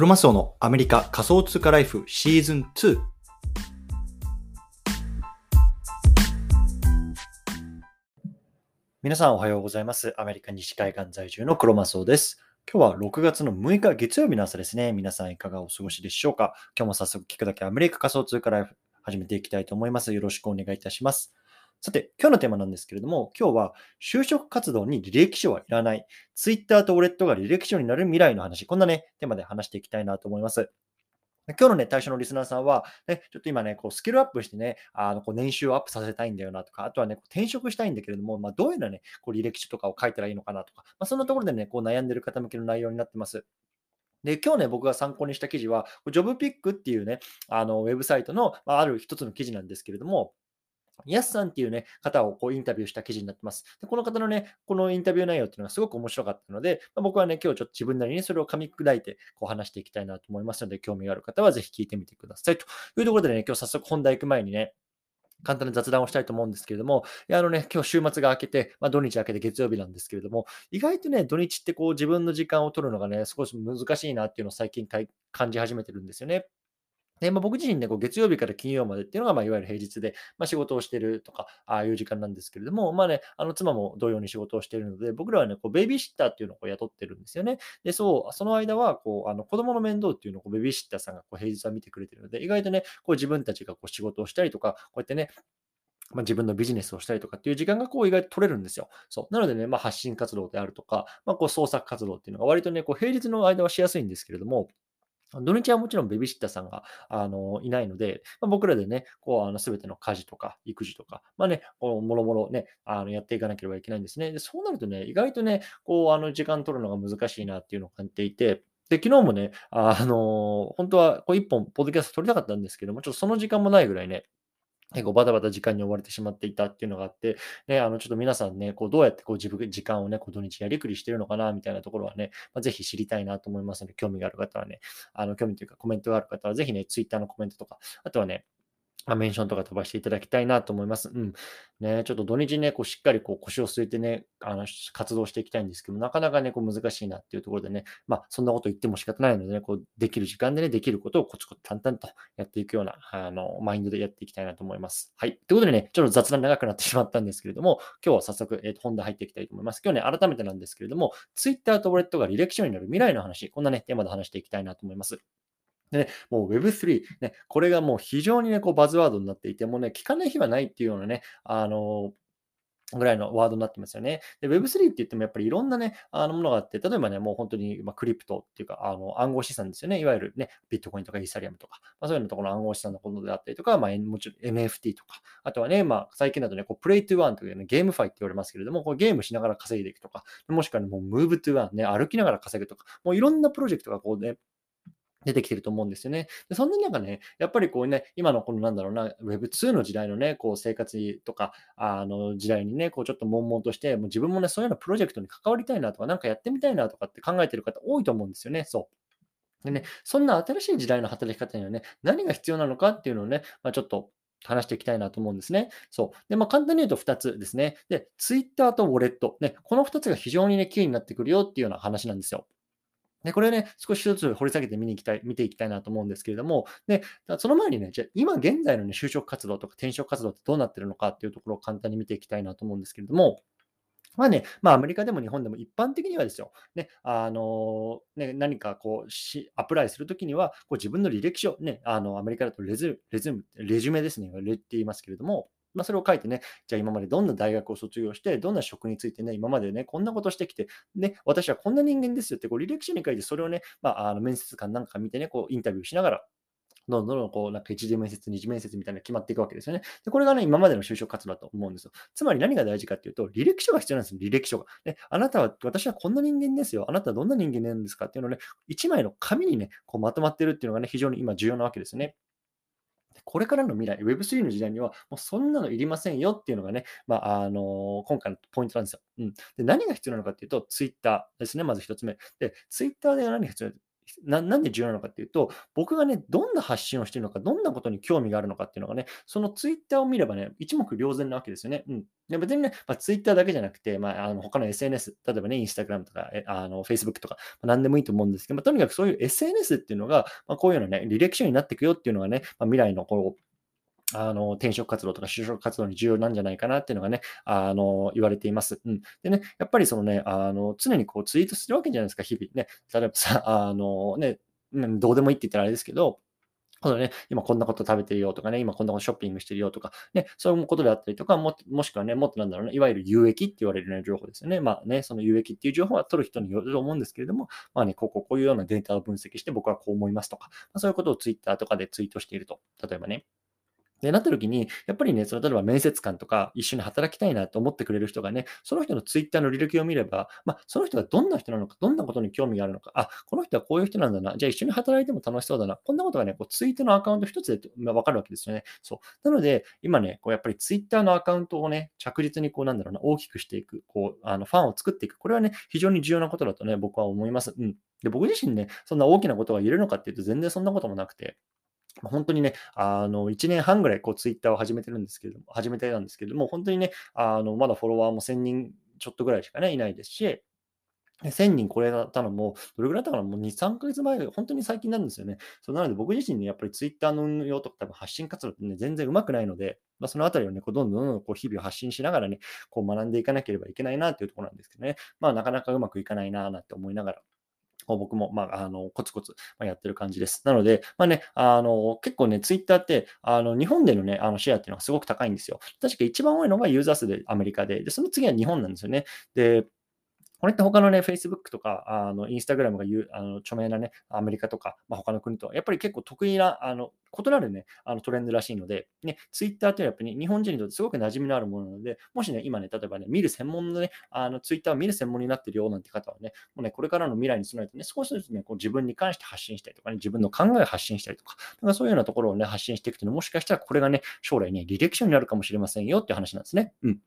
クロマスオのアメリカ仮想通貨ライフシーズン2。皆さんおはようございます。アメリカ西海岸在住のクロマスオです。今日は6月の6日月曜日の朝ですね。皆さんいかがお過ごしでしょうか今日も早速聞くだけアメリカ仮想通貨ライフ始めていきたいと思います。よろしくお願いいたします。さて、今日のテーマなんですけれども、今日は就職活動に履歴書はいらない。Twitter とウォレットが履歴書になる未来の話。こんなね、テーマで話していきたいなと思います。今日のね、対象のリスナーさんは、ね、ちょっと今ね、こうスキルアップしてね、あのこう年収をアップさせたいんだよなとか、あとはね、転職したいんだけれども、まあ、どういうようなね、こう履歴書とかを書いたらいいのかなとか、まあ、そんなところでね、こう悩んでる方向けの内容になってます。で、今日ね、僕が参考にした記事は、ジョブピックっていうね、あのウェブサイトの、まあ、ある一つの記事なんですけれども、ヤスさんっていうね、方をこうインタビューした記事になってます。でこの方のね、このインタビュー内容っていうのがすごく面白かったので、まあ、僕はね、今日ちょっと自分なりにそれを噛み砕いてこう話していきたいなと思いますので、興味がある方はぜひ聞いてみてください。というところでね、今日早速本題行く前にね、簡単な雑談をしたいと思うんですけれども、あのね、今日週末が明けて、まあ、土日明けて月曜日なんですけれども、意外とね、土日ってこう自分の時間を取るのがね、少し難しいなっていうのを最近感じ始めてるんですよね。で、まあ、僕自身ね、こう月曜日から金曜までっていうのが、まあ、いわゆる平日で、まあ、仕事をしてるとか、ああいう時間なんですけれども、まあね、あの妻も同様に仕事をしているので、僕らはね、こうベビーシッターっていうのをこう雇ってるんですよね。で、そう、その間は、こう、あの子供の面倒っていうのをこうベビーシッターさんがこう平日は見てくれてるので、意外とね、こう自分たちがこう仕事をしたりとか、こうやってね、まあ、自分のビジネスをしたりとかっていう時間がこう意外と取れるんですよ。そう。なのでね、まあ、発信活動であるとか、まあ、こう創作活動っていうのが割とね、こう平日の間はしやすいんですけれども、土日はもちろんベビーシッターさんがあのいないので、まあ、僕らでね、こうあの全ての家事とか育児とか、まあね、こうもろもろね、あのやっていかなければいけないんですね。でそうなるとね、意外とね、こうあの時間取るのが難しいなっていうのを感じていて、で、昨日もね、あの本当はこう一本、ポッドキャスト撮りたかったんですけども、ちょっとその時間もないぐらいね、結構バタバタ時間に追われてしまっていたっていうのがあって、ね、あの、ちょっと皆さんね、こう、どうやってこう自分、時間をね、こう土日やりくりしてるのかな、みたいなところはね、まあ、ぜひ知りたいなと思いますので、興味がある方はね、あの、興味というかコメントがある方は、ぜひね、ツイッターのコメントとか、あとはね、あ、メンションとか飛ばしていただきたいなと思います。うん。ね、ちょっと土日ね、こうしっかりこう腰を据えてね、あの活動していきたいんですけど、なかなかね、こう難しいなっていうところでね、まあ、そんなこと言っても仕方ないのでね、こうできる時間でね、できることをコツコツ淡々とやっていくような、あの、マインドでやっていきたいなと思います。はい。ということでね、ちょっと雑談長くなってしまったんですけれども、今日は早速、えー、と本題入っていきたいと思います。今日ね、改めてなんですけれども、Twitter とウォレットが履歴書になる未来の話、こんなね、テーマで話していきたいなと思います。でね、もう Web3、ね、これがもう非常にね、こうバズワードになっていて、もうね、聞かない日はないっていうようなね、あのぐらいのワードになってますよね。で、Web3 って言ってもやっぱりいろんなね、あのものがあって、例えばね、もう本当に、まクリプトっていうか、あの暗号資産ですよね。いわゆるね、ビットコインとかイーサリアムとか、まあ、そういうのところの暗号資産のことであったりとか、まあ、もちろん NFT とか、あとはね、まあ、最近だとね、こう Play to Earn というね、 GameFi って言われますけれども、こうゲームしながら稼いでいくとか、もしくはね、もう Move to Earn ね、歩きながら稼ぐとか、もういろんなプロジェクトがこうね、出てきてると思うんですよね。でそんな中ね、やっぱりこうね、今のこのなんだろうな、Web2 の時代のね、こう生活とか、あの時代にね、こうちょっと悶々として、もう自分もね、そういうようなプロジェクトに関わりたいなとか、なんかやってみたいなとかって考えてる方多いと思うんですよね。そう。でね、そんな新しい時代の働き方にはね、何が必要なのかっていうのをね、まあ、ちょっと話していきたいなと思うんですね。そう。で、まあ、簡単に言うと2つですね。で、Twitter とウォレット。ね、この2つが非常にね、キーになってくるよっていうような話なんですよ。で、これね、少しずつ掘り下げて見に行きたい、見ていきたいなと思うんですけれども、で、その前にね、じゃ今現在のね、就職活動とか転職活動ってどうなってるのかっていうところを簡単に見ていきたいなと思うんですけれども、まあね、まあアメリカでも日本でも一般的にはですよ、ね、あのね、何かこうし、アプライするときには、こう自分の履歴書、ね、あのアメリカだとレズレズレジュメですね、レって言いますけれども、まあ、それを書いてね、じゃあ今までどんな大学を卒業して、どんな職についてね、今までね、こんなことしてきて、ね、私はこんな人間ですよって、こう履歴書に書いて、それをね、まあ、あの面接官なんか見てね、こうインタビューしながら、どんどんどんこう、なんか一次面接、二次面接みたいな決まっていくわけですよね。で、これがね、今までの就職活動だと思うんですよ。つまり何が大事かっていうと、履歴書が必要なんですよ、履歴書が。ね、あなたは、私はこんな人間ですよ。あなたはどんな人間なんですかっていうのをね、1枚の紙にね、こうまとまってるっていうのがね、非常に今重要なわけですよね。これからの未来、Web3 の時代には、もうそんなのいりませんよっていうのがね、まあ、あの今回のポイントなんですよ。うん、で何が必要なのかっていうと、Twitter ですね、まず一つ目。で、Twitter で何が必要？ななんで重要なのかっていうと、僕がね、どんな発信をしているのか、どんなことに興味があるのかっていうのがね、そのツイッターを見ればね、一目瞭然なわけですよね。うん。で別にね、まあ、ツイッターだけじゃなくて、まあ、あの他の SNS、例えばね、インスタグラムとか、えあの Facebook とか、まあ、何でもいいと思うんですけど、まあ、とにかくそういう SNS っていうのが、まあ、こういうのね、履歴書になっていくよっていうのがね、まあ、未来のこう、あの、転職活動とか就職活動に重要なんじゃないかなっていうのがね、あの、言われています。うん。でね、やっぱりそのね、あの、常にこうツイートするわけじゃないですか、日々ね。例えばさ、あのね、うん、どうでもいいって言ったらあれですけど、このね、今こんなこと食べてるよとかね、今こんなことショッピングしてるよとか、ね、そういうことであったりとか、ももしくはね、もっとなんだろうね、いわゆる有益って言われる、ね、情報ですよね。まあね、その有益っていう情報は取る人によると思うんですけれども、まあね、こここういうようなデータを分析して僕はこう思いますとか、まあ、そういうことをツイッターとかでツイートしていると。例えばね、で、なった時に、やっぱりね、その例えば面接官とか一緒に働きたいなと思ってくれる人がね、その人のツイッターの履歴を見れば、まあ、その人がどんな人なのか、どんなことに興味があるのか、あ、この人はこういう人なんだな、じゃあ一緒に働いても楽しそうだな、こんなことがね、こうツイートのアカウント一つで、まあ、わかるわけですよね。そう。なので、今ね、こうやっぱりツイッターのアカウントをね、着実にこうなんだろうな、大きくしていく、こう、あのファンを作っていく。これはね、非常に重要なことだとね、僕は思います。うん。で、僕自身ね、そんな大きなことが言えるのかっていうと、全然そんなこともなくて、本当にね、あの、1年半ぐらいこうツイッターを始めてるんですけれども、始めてたんですけれども、本当にね、あの、まだフォロワーも1000人ちょっとぐらいしかね、いないですし、1000人超えたのも、どれぐらいだったかなもう2、3ヶ月前、本当に最近なんですよね。そうなので僕自身ね、やっぱりツイッターの運用とか多分発信活動ってね、全然うまくないので、まあ、そのあたりをね、こうどんどんどんどんこう日々発信しながらね、こう学んでいかなければいけないなっていうところなんですけどね。まあなかなかうまくいかないななんて思いながら、僕も、まあ、あの、コツコツやってる感じです。なので、まあね、あの、結構ね、ツイッターって、あの、日本でのね、あの、シェアっていうのがすごく高いんですよ。確か一番多いのがユーザー数でアメリカで、で、その次は日本なんですよね。で、これって他のね、Facebook とか、あの、Instagram が言う、あの、著名なね、アメリカとか、まあ、他の国と、やっぱり結構得意な、あの、異なるね、あのトレンドらしいので、ね、Twitter ってのはやっぱり、日本人にとってすごく馴染みのあるものなので、もしね、今ね、例えばね、見る専門のね、あの、Twitter を見る専門になってるよなんて方はね、もうね、これからの未来に備えてね、少しずつね、こう自分に関して発信したりとかね、自分の考えを発信したりとか、なんかそういうようなところをね、発信していくというの、もしかしたらこれがね、将来ね、履歴書になるかもしれませんよって話なんですね。うん。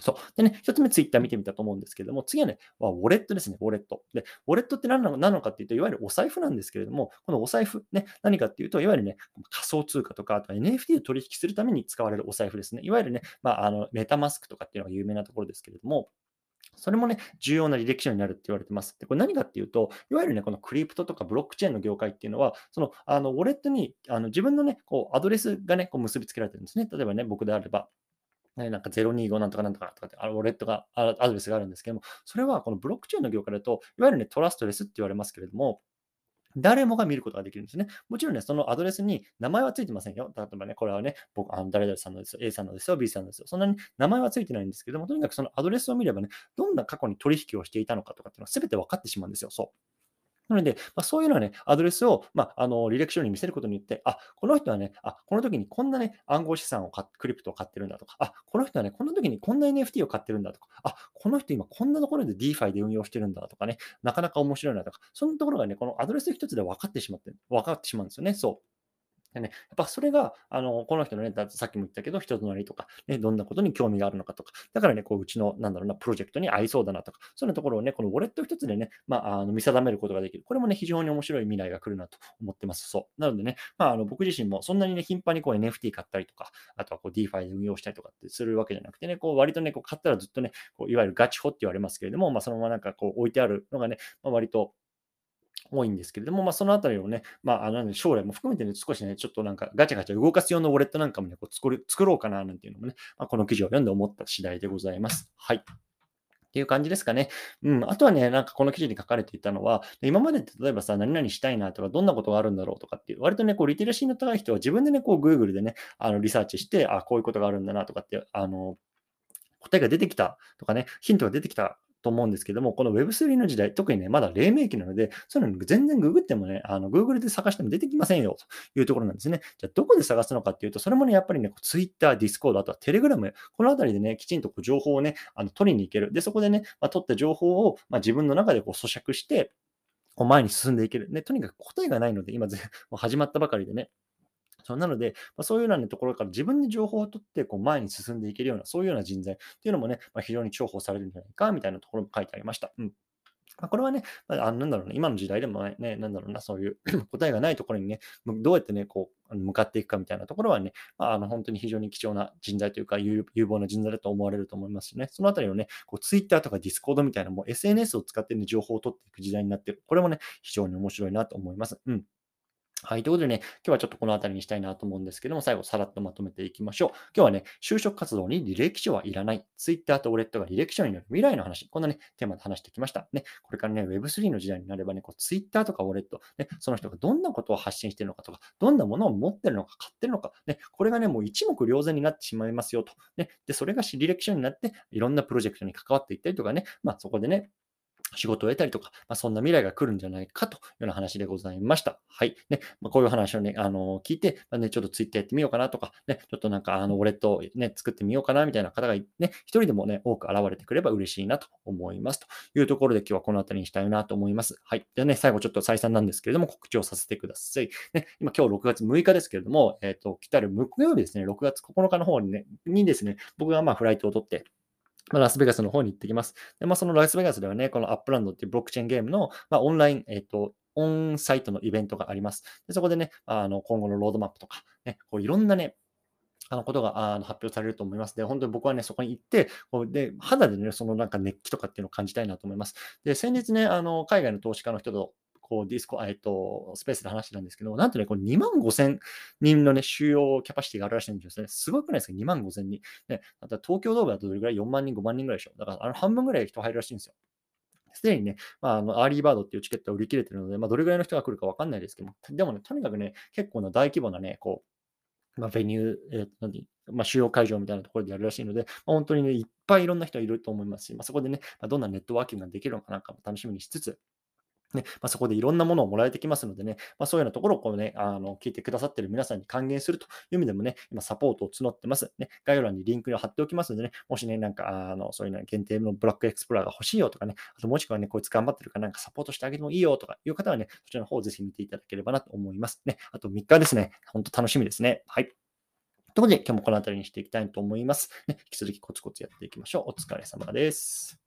そう。でね、一つ目ツイッター見てみたと思うんですけれども、次はね、ウォレットですね、ウォレット。で、ウォレットって何なのなのかっていうと、いわゆるお財布なんですけれども、このお財布、ね、何かっていうと、いわゆるね、仮想通貨とか、あとは NFT を取引するために使われるお財布ですね。いわゆるね、まあ、あの、メタマスクとかっていうのが有名なところですけれども、それもね、重要な履歴書になるって言われてます。で、これ何かっていうと、いわゆるね、このクリプトとかブロックチェーンの業界っていうのは、その、あの、ウォレットに、あの、自分のね、こう、アドレスがね、こう結びつけられてるんですね。例えばね、僕であれば、ね、なんか025なんとかなんとかとかって、あウォレットが、アドレスがあるんですけども、それはこのブロックチェーンの業界だと、いわゆるね、トラストレスって言われますけれども、誰もが見ることができるんですね。もちろんね、そのアドレスに名前はついてませんよ。例えばね、これはね、僕、あの誰々さんのですよ、A さんのですよ、B さんのですよ。そんなに名前はついてないんですけども、とにかくそのアドレスを見ればね、どんな過去に取引をしていたのかとかっていうのは全て分かってしまうんですよ。そう。なので、まあ、そういうのはね、アドレスを、まあ、あの履歴書に見せることによって、あ、この人はね、あ、この時にこんなね、暗号資産を買クリプトを買ってるんだとか、あ、この人はね、この時にこんな NFT を買ってるんだとか、あ、この人今こんなところで DeFi で運用してるんだとかね、なかなか面白いなとか、そんなところがね、このアドレス一つで分かってしまって、分かってしまうんですよね。そう。でね、やっぱそれが、あの、この人のね、さっきも言ったけど、人となりとか、ね、どんなことに興味があるのかとか、だからね、こう、うちの、なんだろうな、プロジェクトに合いそうだなとか、そういうところをね、このウォレット一つでね、まあ、あの見定めることができる。これもね、非常に面白い未来が来るなと思ってます。そう。なのでね、まあ、あの僕自身もそんなにね、頻繁にこう NFT 買ったりとか、あとはこう DeFi で運用したりとかってするわけじゃなくてね、こう、割とね、こう買ったらずっとね、こういわゆるガチホって言われますけれども、まあ、そのままなんかこう置いてあるのがね、まあ、割と、多いんですけれども、まあ、そのあたりをね、まあ、あの将来も含めてね、少しね、ちょっとなんかガチャガチャ動かす用のウォレットなんかもね、こう作る作ろうかななんていうのもね、まあ、この記事を読んで思った次第でございます。はい。っていう感じですかね。うん。あとはね、なんかこの記事に書かれていたのは、今までって例えばさ、何々したいなとか、どんなことがあるんだろうとかっていう、割とね、こう、リテラシーの高い人は自分でね、こう、Google でね、あの、リサーチして、あ、こういうことがあるんだなとかって、あの、答えが出てきたとかね、ヒントが出てきたと思うんですけども、この Web3 の時代、特にね、まだ黎明期なので、そういうの全然ググってもね、あの Google で探しても出てきませんよというところなんですね。じゃあ、どこで探すのかっていうと、それもね、やっぱりね、Twitter、Discord、あとは Telegram、このあたりでね、きちんとこう情報をね、あの取りに行ける。で、そこでね、まあ、取った情報を、まあ、自分の中でこう咀嚼して、こう前に進んでいける。ね、とにかく答えがないので、今、もう始まったばかりでね、そうなので、まあ、そういうような、ところから自分で情報を取ってこう前に進んでいけるような、そういうような人材っていうのもね、まあ、非常に重宝されるんじゃないかみたいなところも書いてありました。うんまあ、これはね、まあ、なんだろうね、今の時代でもね、なんだろうな、そういう 答えがないところにね、どうやってね、こう、向かっていくかみたいなところはね、まあ、あの本当に非常に貴重な人材というか有、有望な人材だと思われると思いますしね、そのあたりをね、こう Twitter とか Discord みたいな、もう SNS を使って、ね、情報を取っていく時代になってる。これもね、非常に面白いなと思います。うん。はい。ということでね、今日はちょっとこの辺りにしたいなと思うんですけども、最後さらっとまとめていきましょう。今日はね、就職活動に履歴書はいらない。Twitter とウォレットが履歴書になる未来の話。こんなね、テーマで話してきました。ね、これからね、Web3 の時代になればね、こう Twitter とかウォレット、ね、その人がどんなことを発信してるのかとか、どんなものを持ってるのか、買ってるのか、ね、これがね、もう一目瞭然になってしまいますよと。ね、で、それが履歴書になって、いろんなプロジェクトに関わっていったりとかね、まあそこでね、仕事を得たりとか、まあ、そんな未来が来るんじゃないかというような話でございました。はい。ね、まあ、こういう話をね、あの聞いて、まあ、ね、ちょっとツイッターやってみようかなとか、ね、ちょっとなんか、あの、ウォレットをね、作ってみようかなみたいな方がね、一人でもね、多く現れてくれば嬉しいなと思います。というところで今日はこの辺りにしたいなと思います。はい。でね、最後ちょっと再三なんですけれども、告知をさせてください。ね、今今日6月6日ですけれども、えっ、ー、と、来たる木曜日ですね、6月9日の方にね、にですね、僕がまあフライトを取って、まラスベガスの方に行ってきます。で、まあ、そのラスベガスではね、このアップランドっていうブロックチェーンゲームの、まあ、オンライン、えっ、ー、と、オンサイトのイベントがあります。でそこでね、あの今後のロードマップとか、ね、こういろんなね、あのことがあの発表されると思います。で、本当に僕はね、そこに行って、こうで肌でね、そのなんか熱気とかっていうのを感じたいなと思います。で、先日ね、あの海外の投資家の人とこうディスコ、えっと、スペースで話してたんですけど、なんとね、こ2万5千人のね、収容キャパシティがあるらしいんですね。すごくないですか ?2 万5千人。ね、また東京ドームだとどれぐらい ?4 万人、5万人ぐらいでしょ。だから、あの半分ぐらい人入るらしいんですよ。すでにね、まあ、あの early bird っていうチケットは売り切れてるので、まあ、どれぐらいの人が来るかわかんないですけど、でもね、とにかくね、結構な大規模なね、こう、まあ、 venue、えー、何？まあ、主要会場みたいなところでやるらしいので、まあ、本当にね、いっぱいいろんな人がいると思いますし、まあ、そこでね、まあ、どんなネットワーキングができるのかなんかも楽しみにしつつ、ね、まあ、そこでいろんなものをもらえてきますのでね、まあ、そういうようなところをこう、ね、あの聞いてくださっている皆さんに還元するという意味でもね、今サポートを募ってます。ね、概要欄にリンクを貼っておきますのでね、もしね、なんか、あのそういうの限定の block explorer が欲しいよとかね、あともしくはね、こいつ頑張ってるからなんかサポートしてあげてもいいよとかいう方はね、そちらの方をぜひ見ていただければなと思います。ね、あと3日ですね、本当楽しみですね。はい。ということで、今日もこの辺りにしていきたいと思います。ね、引き続きコツコツやっていきましょう。お疲れ様です。